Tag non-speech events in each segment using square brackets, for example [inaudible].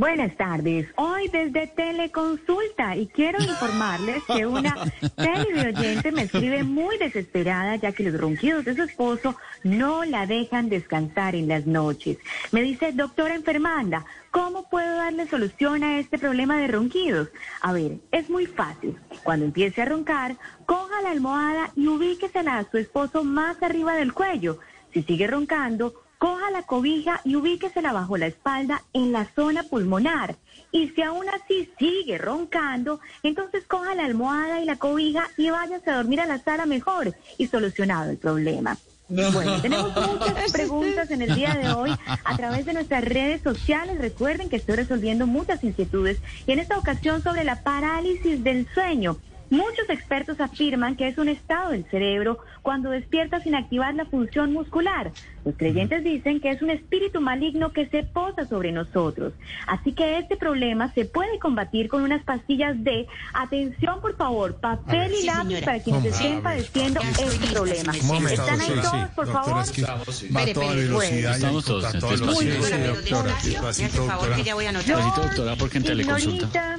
Buenas tardes. Hoy desde Teleconsulta y quiero informarles que una [laughs] televidente me escribe muy desesperada ya que los ronquidos de su esposo no la dejan descansar en las noches. Me dice, doctora enfermanda, ¿cómo puedo darle solución a este problema de ronquidos? A ver, es muy fácil. Cuando empiece a roncar, coja la almohada y ubíquesela a su esposo más arriba del cuello. Si sigue roncando, coja la cobija y ubíquesela bajo la espalda en la zona pulmonar. Y si aún así sigue roncando, entonces coja la almohada y la cobija y váyase a dormir a la sala mejor y solucionado el problema. Bueno, tenemos muchas [laughs] preguntas en el día de hoy a través de nuestras redes sociales. Recuerden que estoy resolviendo muchas inquietudes y en esta ocasión sobre la parálisis del sueño. Muchos expertos afirman que es un estado del cerebro cuando despierta sin activar la función muscular. Los creyentes dicen que es un espíritu maligno que se posa sobre nosotros. Así que este problema se puede combatir con unas pastillas de, atención por favor, papel y lápiz para quienes estén padeciendo este problema. ¿Están ahí todos, por favfavor? Va a toda velocidad. Estamos todos, a toda entonces, velocidad. sí, doctora. Despacito, doctora. Necesito, doctora, porque en teleconsulta. Señorita,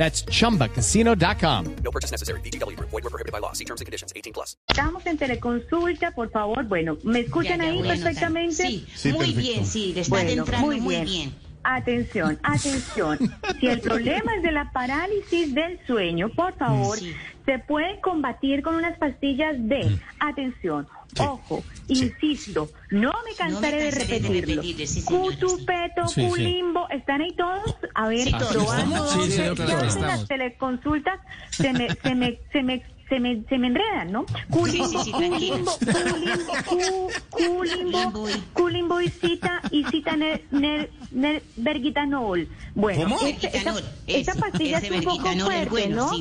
That's chumbacasino.com. No purchase necessary. BGW. Void were prohibited by law. See terms and conditions. 18 plus. Estamos en teleconsulta, por favor. Bueno, ¿me escuchan Ya, ya ahí anotar. perfectamente? Sí, Sí, muy perfecto. bien, sí, le está Bueno, entrando muy muy bien. bien. Atención, atención. Si el problema es de la parálisis del sueño, por favor, Sí. se puede combatir con unas pastillas de, atención, ojo, insisto, no me cansaré de cansaré de repetirlo. repetirle, sí, sí. Cutupeto, Sí, sí. culimbo, ¿están ahí todos? A ver, Sí, probando. Sí, sí, las teleconsultas se me, se me, se me, se me, se me enredan, ¿no? Culimbo, Sí, sí, sí, culimbo, culimbo, cu- culimbo, Culimbo y- cita y cita ner, ner, ner- vergitanol. Bueno, ¿Cómo? este- esta, esta pastilla es un poco fuerte, bueno, ¿no?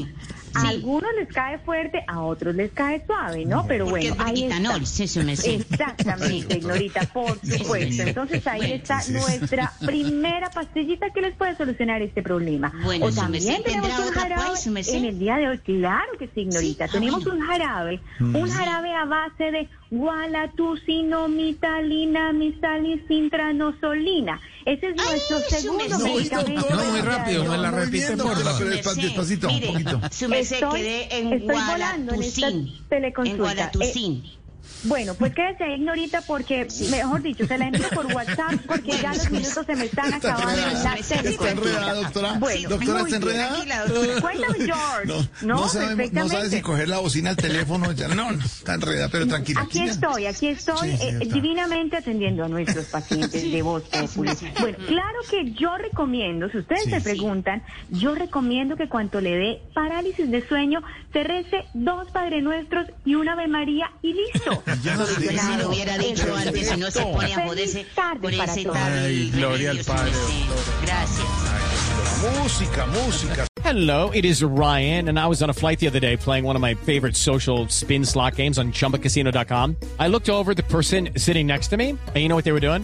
Sí. A algunos les cae fuerte, a otros les cae suave, ¿no? Pero Porque bueno, ahí está. vergitanol, sí, sí. Exactamente, Ignorita, por supuesto. Entonces ahí está nuestra primera pastillita que les puede solucionar este problema. Bueno, o también tenemos ¿tendrá un jarabe pues, merced? en el día de hoy. Claro que sí, Ignorita. Tenemos bueno. un jarabe, Mm. un jarabe a base de gualatucinomitalina, misalicitranosolina. Ese es nuestro Ay, segundo merced. medicamento. No, muy rápido, me la repite, por favor. despacito, un poquito. Estoy- quedé en estoy volando en esta teleconsulta. En Gualatucin. Bueno, pues quédese ahí, Ignorita, porque, mejor dicho, se la envío por WhatsApp porque ya los minutos se me están Está acabando en enredada, la está enredada, doctora. Bueno, Doctora, ¿está enredada? Tranquila, doctora. Cuéntame, George. No, No, no, sabe, no perfectamente. sabe si coger la bocina al teléfono. Ya, no, no, está enredada, pero tranquila. Aquí estoy, aquí estoy Sí, sí, eh, divinamente atendiendo a nuestros pacientes de voz popular. Bueno, claro que yo recomiendo, si ustedes Sí. se Sí. preguntan, yo recomiendo que cuando le dé parálisis de sueño, se rece dos Padre Nuestros y una Ave María y listo. Ya, Solucionado. Si lo hubiera dicho antes y no se pone a joderse Feliz por ese todos. tal Ay, gloria al Padre. Gracias. Música, música. Hello, it is Ryan, and I was on a flight the other day playing one of my favorite social spin slot games on chumbacasino.com. I looked over the person sitting next to me, and you know what they were doing?